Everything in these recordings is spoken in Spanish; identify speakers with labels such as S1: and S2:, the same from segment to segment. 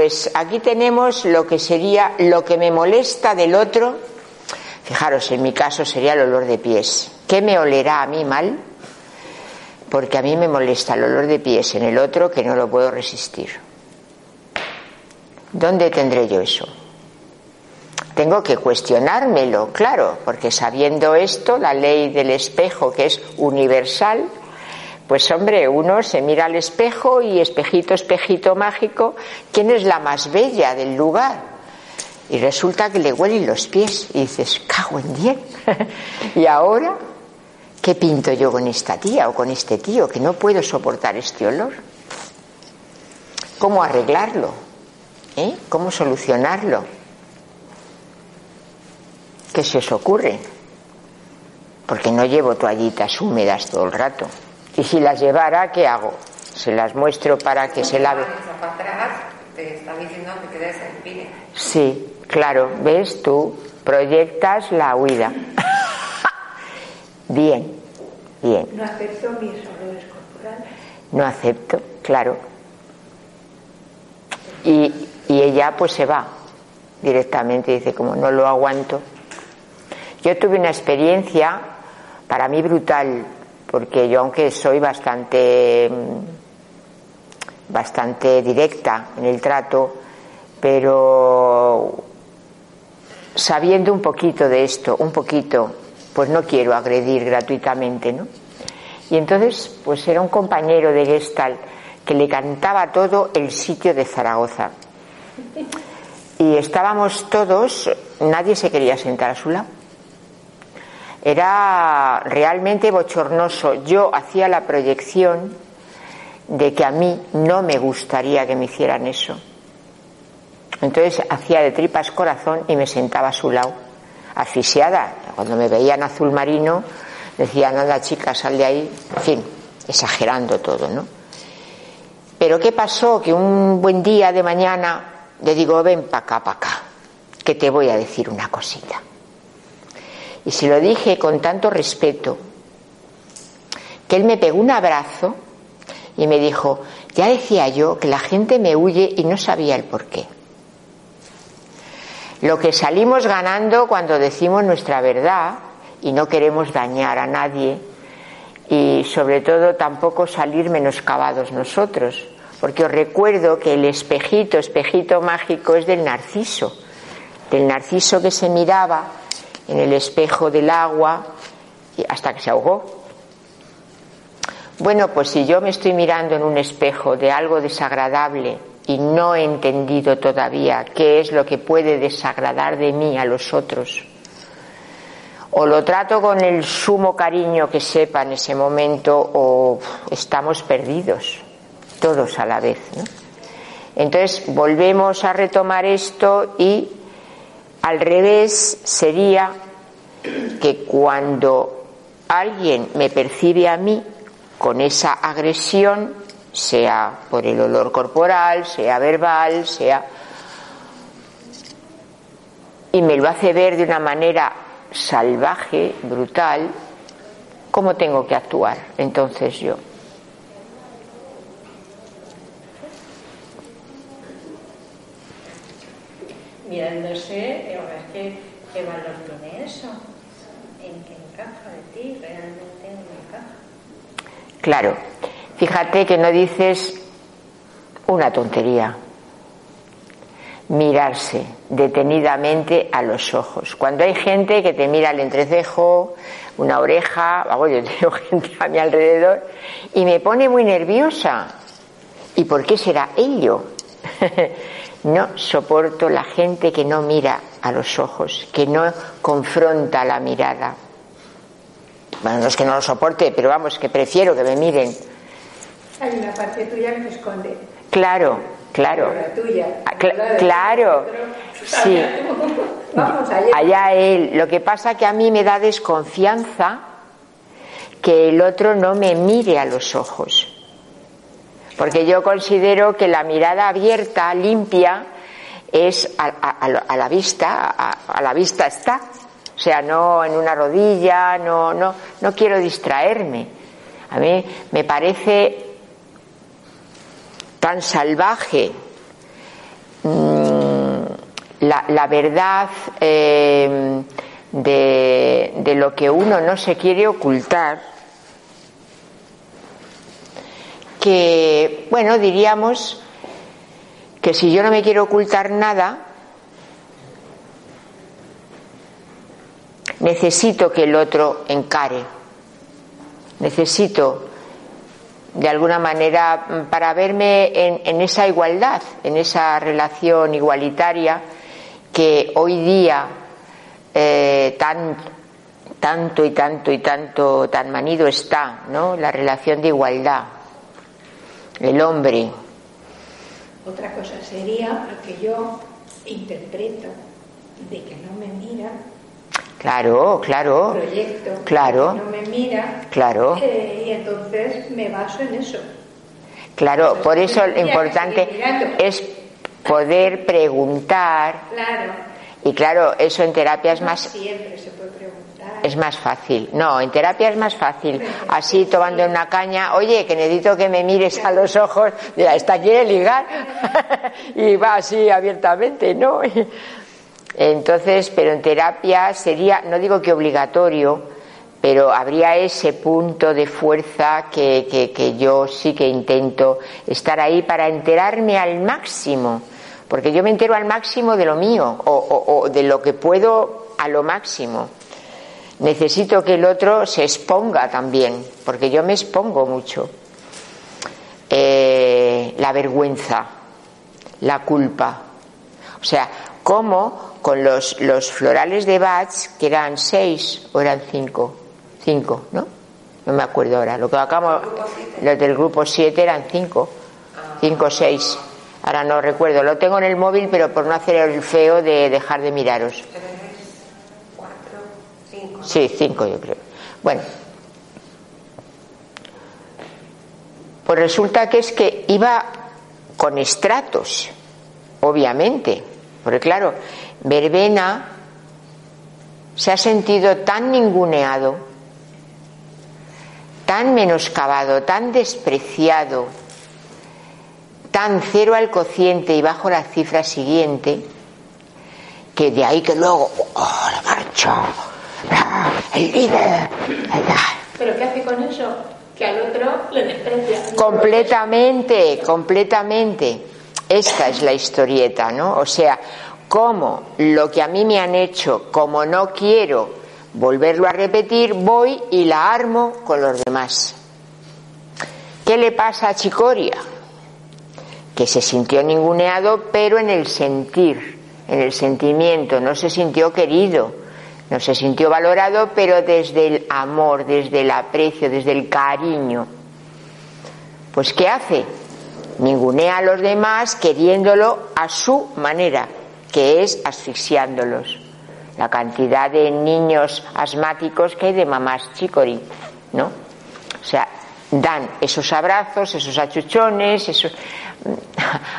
S1: Pues aquí tenemos lo que sería lo que me molesta del otro. Fijaros, en mi caso sería el olor de pies. ¿Qué me olerá a mí mal? Porque a mí me molesta el olor de pies en el otro que no lo puedo resistir. ¿Dónde tendré yo eso? Tengo que cuestionármelo, claro, porque sabiendo esto, la ley del espejo, que es universal, pues hombre, uno se mira al espejo y espejito, espejito mágico, ¿quién es la más bella del lugar? Y resulta que le huelen los pies y dices, cago en diez. y ahora, ¿qué pinto yo con esta tía o con este tío que no puedo soportar este olor? ¿Cómo arreglarlo? ¿Eh? ¿Cómo solucionarlo? ¿Qué se os ocurre? Porque no llevo toallitas húmedas todo el rato. Y si las llevara, ¿qué hago? Se las muestro para que se lave.
S2: Te está diciendo que te.
S1: Sí, claro, ves tú, proyectas la huida. bien, bien.
S3: No acepto mis olores corporales.
S1: No acepto, claro. Y, y ella pues se va directamente, dice, como no lo aguanto. Yo tuve una experiencia para mí brutal, porque yo aunque soy bastante mm, bastante directa en el trato, pero sabiendo un poquito de esto, un poquito, pues no quiero agredir gratuitamente, ¿no? Y entonces, pues era un compañero de Gestalt que le cantaba todo el sitio de Zaragoza. Y estábamos todos, nadie se quería sentar a su lado. Era realmente bochornoso. Yo hacía la proyección de que a mí no me gustaría que me hicieran eso. Entonces hacía de tripas corazón y me sentaba a su lado, asfixiada. Cuando me veían azul marino, decían, anda chica, sal de ahí. En fin, exagerando todo, ¿no? Pero ¿qué pasó? Que un buen día de mañana le digo, ven para acá, para acá, que te voy a decir una cosita. Y se lo dije con tanto respeto, que él me pegó un abrazo y me dijo, ya decía yo que la gente me huye y no sabía el por qué. Lo que salimos ganando cuando decimos nuestra verdad y no queremos dañar a nadie y sobre todo tampoco salir menoscabados nosotros, porque os recuerdo que el espejito, espejito mágico es del narciso, del narciso que se miraba en el espejo del agua hasta que se ahogó. Bueno, pues si yo me estoy mirando en un espejo de algo desagradable y no he entendido todavía qué es lo que puede desagradar de mí a los otros, o lo trato con el sumo cariño que sepa en ese momento o estamos perdidos, todos a la vez. Entonces volvemos a retomar esto y al revés sería que cuando alguien me percibe a mí con esa agresión, sea por el olor corporal, sea verbal, sea... y me lo hace ver de una manera salvaje, brutal, ¿cómo tengo que actuar entonces yo?
S3: Mirándose, que, ¿qué valor tiene eso? ¿En qué encaja de ti? Realmente no encaja.
S1: Claro, fíjate que no dices una tontería. Mirarse detenidamente a los ojos. Cuando hay gente que te mira el entrecejo, una oreja, hago yo tengo gente a mi alrededor y me pone muy nerviosa. ¿Y por qué será ello? no soporto la gente que no mira a los ojos, que no confronta la mirada. Bueno, no es que no lo soporte, pero vamos, que prefiero que me miren.
S3: Hay una parte tuya que se esconde.
S1: Claro, claro.
S3: La tuya.
S1: Ah, cl-
S3: la de
S1: claro, sí.
S3: Vamos allá.
S1: Allá él. Lo que pasa que a mí me da desconfianza que el otro no me mire a los ojos. Porque yo considero que la mirada abierta, limpia, es a, a- a la vista, a, la vista está. O sea, no en una rodilla, no, no, no quiero distraerme. A mí me parece tan salvaje mm, la, la verdad eh, de lo que uno no se quiere ocultar, que, bueno, diríamos que si yo no me quiero ocultar nada, necesito que el otro encare, necesito de alguna manera para verme en, en esa igualdad, en esa relación igualitaria que hoy día eh, tan tanto y tanto y tanto tan manido está, ¿no? La relación de igualdad. El hombre,
S3: Otra cosa sería lo que yo interpreto de que no me mira,
S1: claro, claro,
S3: proyecto,
S1: Claro.
S3: que no me mira,
S1: Claro.
S3: eh, y entonces me baso en eso.
S1: claro. Por eso lo importante es poder preguntar
S3: Claro,
S1: y claro, eso en terapia es
S3: no
S1: más
S3: siempre se puede preguntar.
S1: Es más fácil. No, en terapia es más fácil. Así tomando una caña, oye, que necesito que me mires a los ojos. Mira, esta quiere ligar. y va así abiertamente, ¿no? Entonces, pero en terapia sería, no digo que obligatorio, pero habría ese punto de fuerza que, que, que yo sí que intento estar ahí para enterarme al máximo. Porque yo me entero al máximo de lo mío o, o- o de lo que puedo a lo máximo necesito que el otro se exponga también, porque yo me expongo mucho. Eh, la vergüenza, la culpa. O sea, cómo con los, los florales de Bach, que eran seis o eran cinco, cinco, ¿no? No me acuerdo ahora. Lo que acabamos, los del grupo siete eran cinco, cinco o seis. Ahora no recuerdo. Lo tengo en el móvil, pero por no hacer el feo de dejar de miraros.
S2: Tres, cuatro, cinco.
S1: Sí, cinco yo creo. Bueno, pues resulta que es que iba con estratos, obviamente, porque claro, Verbena se ha sentido tan ninguneado, tan menoscabado, tan despreciado, tan cero al cociente y bajo la cifra siguiente, que de ahí que luego, ¡oh, la marcha! ¡Ah, el líder!
S3: ¿Pero qué hace con eso? Que al otro le desprecia.
S1: Completamente, completamente. Esta es la historieta, ¿no? O sea, como lo que a mí me han hecho, como no quiero volverlo a repetir, voy y la armo con los demás. ¿Qué le pasa a Chicoria? Que se sintió ninguneado, pero en el sentir, en el sentimiento, no se sintió querido, no se sintió valorado, pero desde el amor, desde el aprecio, desde el cariño. Pues ¿qué hace? Ningunea a los demás queriéndolo a su manera, que es asfixiándolos. La cantidad de niños asmáticos que hay de mamás chicori, ¿no? O sea, dan esos abrazos, esos achuchones,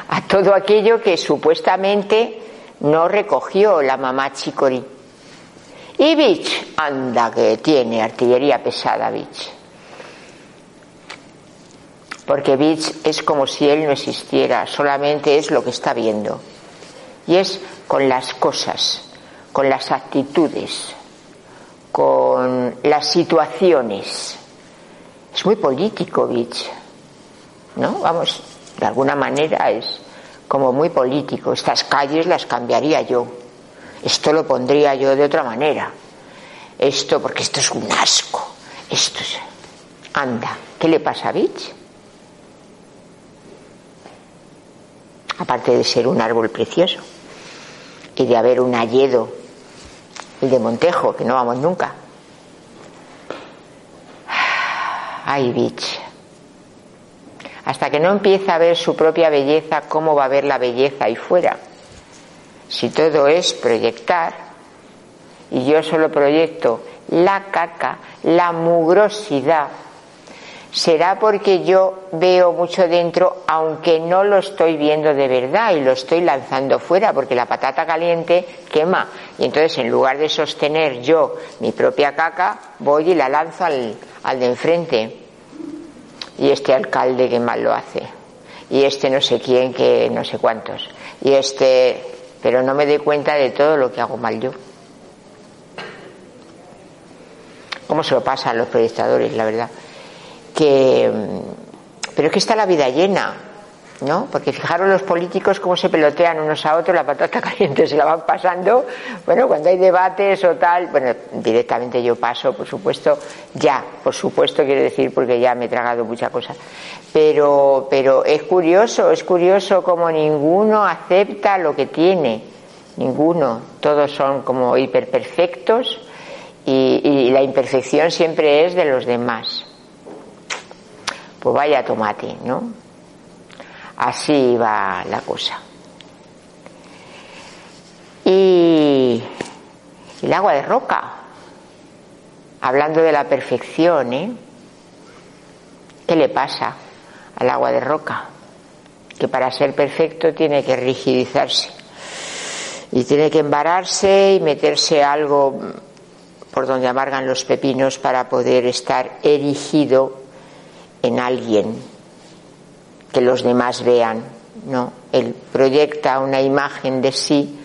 S1: a todo aquello que supuestamente no recogió la mamá chicori. Y Beach, anda que tiene artillería pesada Beach. Porque Beach es como si él no existiera, solamente es lo que está viendo. Y es con las cosas, con las actitudes, con las situaciones. Es muy político Beach, ¿no? Vamos, de alguna manera es como muy político. Estas calles las cambiaría yo. Esto lo pondría yo de otra manera. Esto, porque esto es un asco. Esto es. Anda, ¿qué le pasa a Beach? aparte de ser un árbol precioso y de haber un hayedo, el de Montejo, que no vamos nunca. Ay, bitch. Hasta que no empieza a ver su propia belleza, ¿cómo va a ver la belleza ahí fuera? Si todo es proyectar, y yo solo proyecto la caca, la mugrosidad, será porque yo veo mucho dentro, aunque no lo estoy viendo de verdad y lo estoy lanzando fuera, porque la patata caliente quema. Y entonces, en lugar de sostener yo mi propia caca, voy y la lanzo al, al de enfrente. Y este alcalde que mal lo hace. Y este no sé quién que no sé cuántos. Y este, pero no me doy cuenta de todo lo que hago mal yo. ¿Cómo se lo pasa a los proyectadores, la verdad? que pero es que está la vida llena ¿no? Porque fijaros los políticos cómo se pelotean unos a otros, la patata caliente se la van pasando, bueno, cuando hay debates o tal, bueno, directamente yo paso, por supuesto, ya, por supuesto quiero decir, porque ya me he tragado mucha cosa. Pero, pero es curioso, es curioso como ninguno acepta lo que tiene, ninguno, todos son como hiperperfectos y, y la imperfección siempre es de los demás. Pues vaya tomate, ¿no? Así va la cosa. Y el agua de roca, hablando de la perfección, ¿eh? ¿Qué le pasa al agua de roca? Que para ser perfecto tiene que rigidizarse y tiene que embararse y meterse algo por donde amargan los pepinos para poder estar erigido en alguien que los demás vean, ¿no? Él proyecta una imagen de sí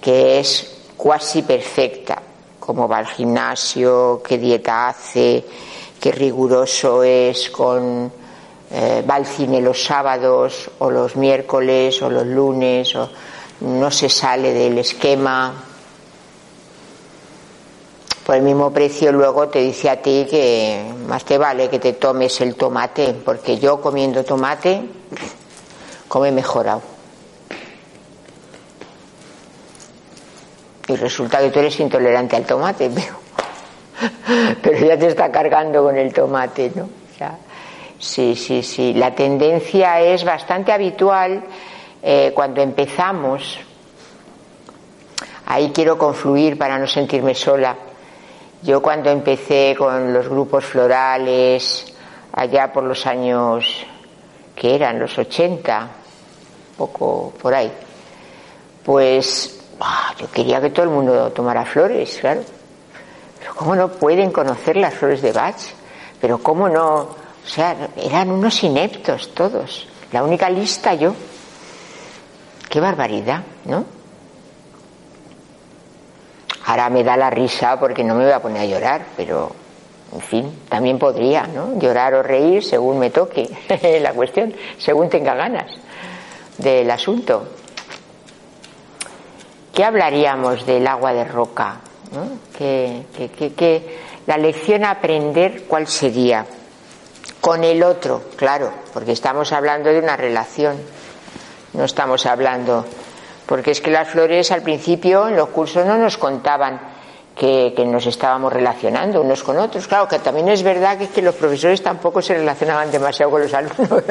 S1: que es cuasi perfecta, como va al gimnasio, qué dieta hace, qué riguroso es con eh, va al cine los sábados o los miércoles o los lunes o no se sale del esquema por el mismo precio luego te dice a ti que más te vale que te tomes el tomate, porque yo comiendo tomate come mejorado. Y resulta que tú eres intolerante al tomate, pero, pero ya te está cargando con el tomate, ¿no? sí, sí, sí. La tendencia es bastante habitual eh, cuando empezamos. Ahí quiero confluir para no sentirme sola yo cuando empecé con los grupos florales, allá por los años que eran los 80, poco por ahí, pues ah, yo quería que todo el mundo tomara flores, claro. Pero ¿cómo no pueden conocer las flores de Bach? Pero ¿cómo no? O sea, eran unos ineptos todos. La única lista yo. Qué barbaridad, ¿no? Ahora me da la risa porque no me voy a poner a llorar, pero en fin, también podría, ¿no? Llorar o reír según me toque la cuestión, según tenga ganas del asunto. ¿Qué hablaríamos del agua de roca? ¿no? ¿Qué, la lección a aprender, ¿cuál sería? Con el otro, claro, porque estamos hablando de una relación, no estamos hablando porque es que las flores al principio en los cursos no nos contaban que, nos estábamos relacionando unos con otros. Claro que también es verdad que, los profesores tampoco se relacionaban demasiado con los alumnos.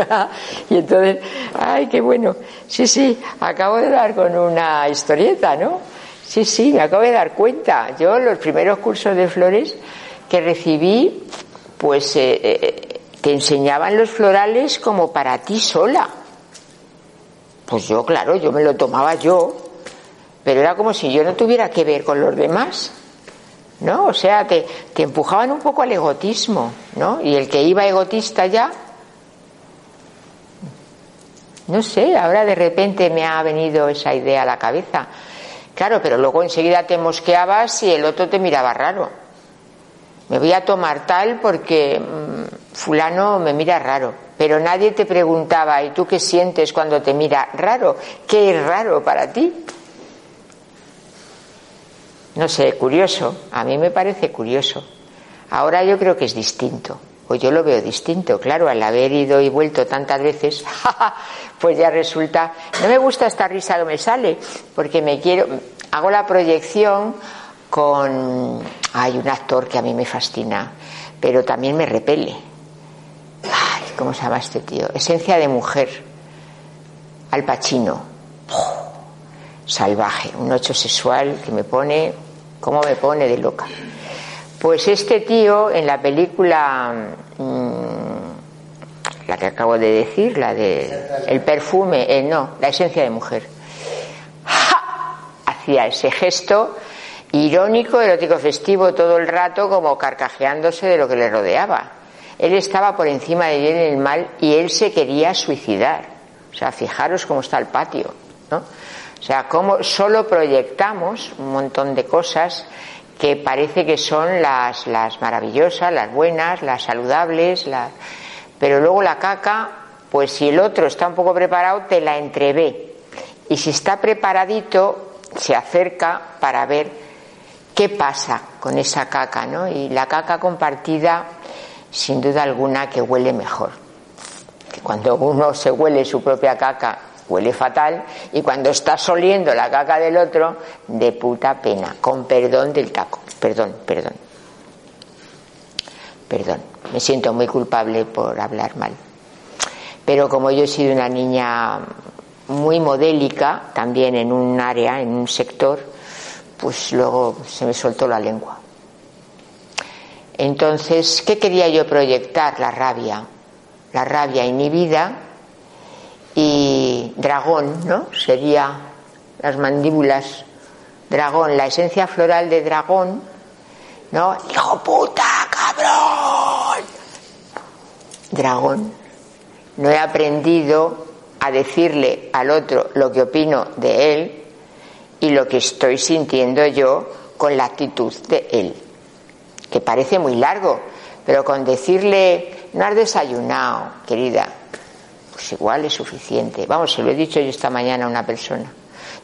S1: Y entonces, ay, qué bueno. Sí, sí, acabo de dar con una historieta, ¿no? Sí, sí, me acabo de dar cuenta. Yo los primeros cursos de flores que recibí, pues eh, eh, te enseñaban los florales como para ti sola. Pues yo, claro, yo me lo tomaba yo, pero era como si yo no tuviera que ver con los demás. ¿No? O sea, te, empujaban un poco al egotismo, ¿no? Y el que iba egotista ya, no sé, ahora de repente me ha venido esa idea a la cabeza. Claro, pero luego enseguida te mosqueabas y el otro te miraba raro. Me voy a tomar tal porque mm, fulano me mira raro pero nadie te preguntaba, ¿y tú qué sientes cuando te mira raro? ¿Qué es raro para ti? No sé, curioso, a mí me parece curioso. Ahora yo creo que es distinto. Pues yo lo veo distinto, claro, al haber ido y vuelto tantas veces, pues ya resulta, no me gusta esta risa que me sale, porque me quiero, hago la proyección con, hay un actor que a mí me fascina, pero también me repele. ¿Cómo se llama este tío? Esencia de mujer, Al Pacino. salvaje, un ocho sexual que me pone, ¿cómo me pone de loca? Pues este tío en la película, mm, la que acabo de decir, la de el perfume, eh, no, la esencia de mujer, hacía ese gesto irónico, erótico, festivo todo el rato, como carcajeándose de lo que le rodeaba. Él estaba por encima de bien y el mal y él se quería suicidar. O sea, fijaros cómo está el patio, ¿no? O sea, cómo solo proyectamos un montón de cosas que parece que son las, las maravillosas, las buenas, las saludables, las... pero luego la caca, pues si el otro está un poco preparado, te la entrevé. Y si está preparadito, se acerca para ver qué pasa con esa caca, ¿no? Y la caca compartida, sin duda alguna, que huele mejor. Que cuando uno se huele su propia caca huele fatal y cuando estás oliendo la caca del otro, de puta pena, con perdón del taco. Perdón, perdón. Perdón, me siento muy culpable por hablar mal. Pero como yo he sido una niña muy modélica, también en un área, en un sector, pues luego se me soltó la lengua. Entonces, ¿qué quería yo proyectar? La rabia. La rabia inhibida y dragón, ¿no? Sería las mandíbulas, dragón, la esencia floral de dragón, ¿no? Hijo puta, cabrón. Dragón. No he aprendido a decirle al otro lo que opino de él y lo que estoy sintiendo yo con la actitud de él. Que parece muy largo, pero con decirle, no has desayunado, querida, pues igual es suficiente. Vamos, se lo he dicho yo esta mañana a una persona.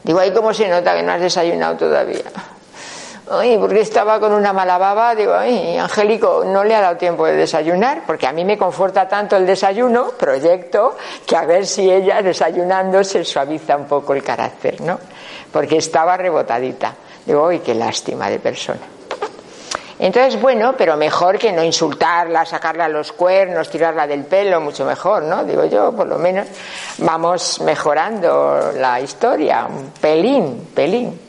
S1: Digo, ahí cómo se nota que no has desayunado todavía. Ay, porque estaba con una mala baba, digo, ay, Angélico, no le ha dado tiempo de desayunar, porque a mí me conforta tanto el desayuno, proyecto, que a ver si ella desayunando se suaviza un poco el carácter, ¿no? Porque estaba rebotadita. Digo, ay, qué lástima de persona. Entonces, bueno, pero mejor que no insultarla, sacarla a los cuernos, tirarla del pelo, mucho mejor, ¿no? Digo yo, por lo menos vamos mejorando la historia, un pelín, pelín.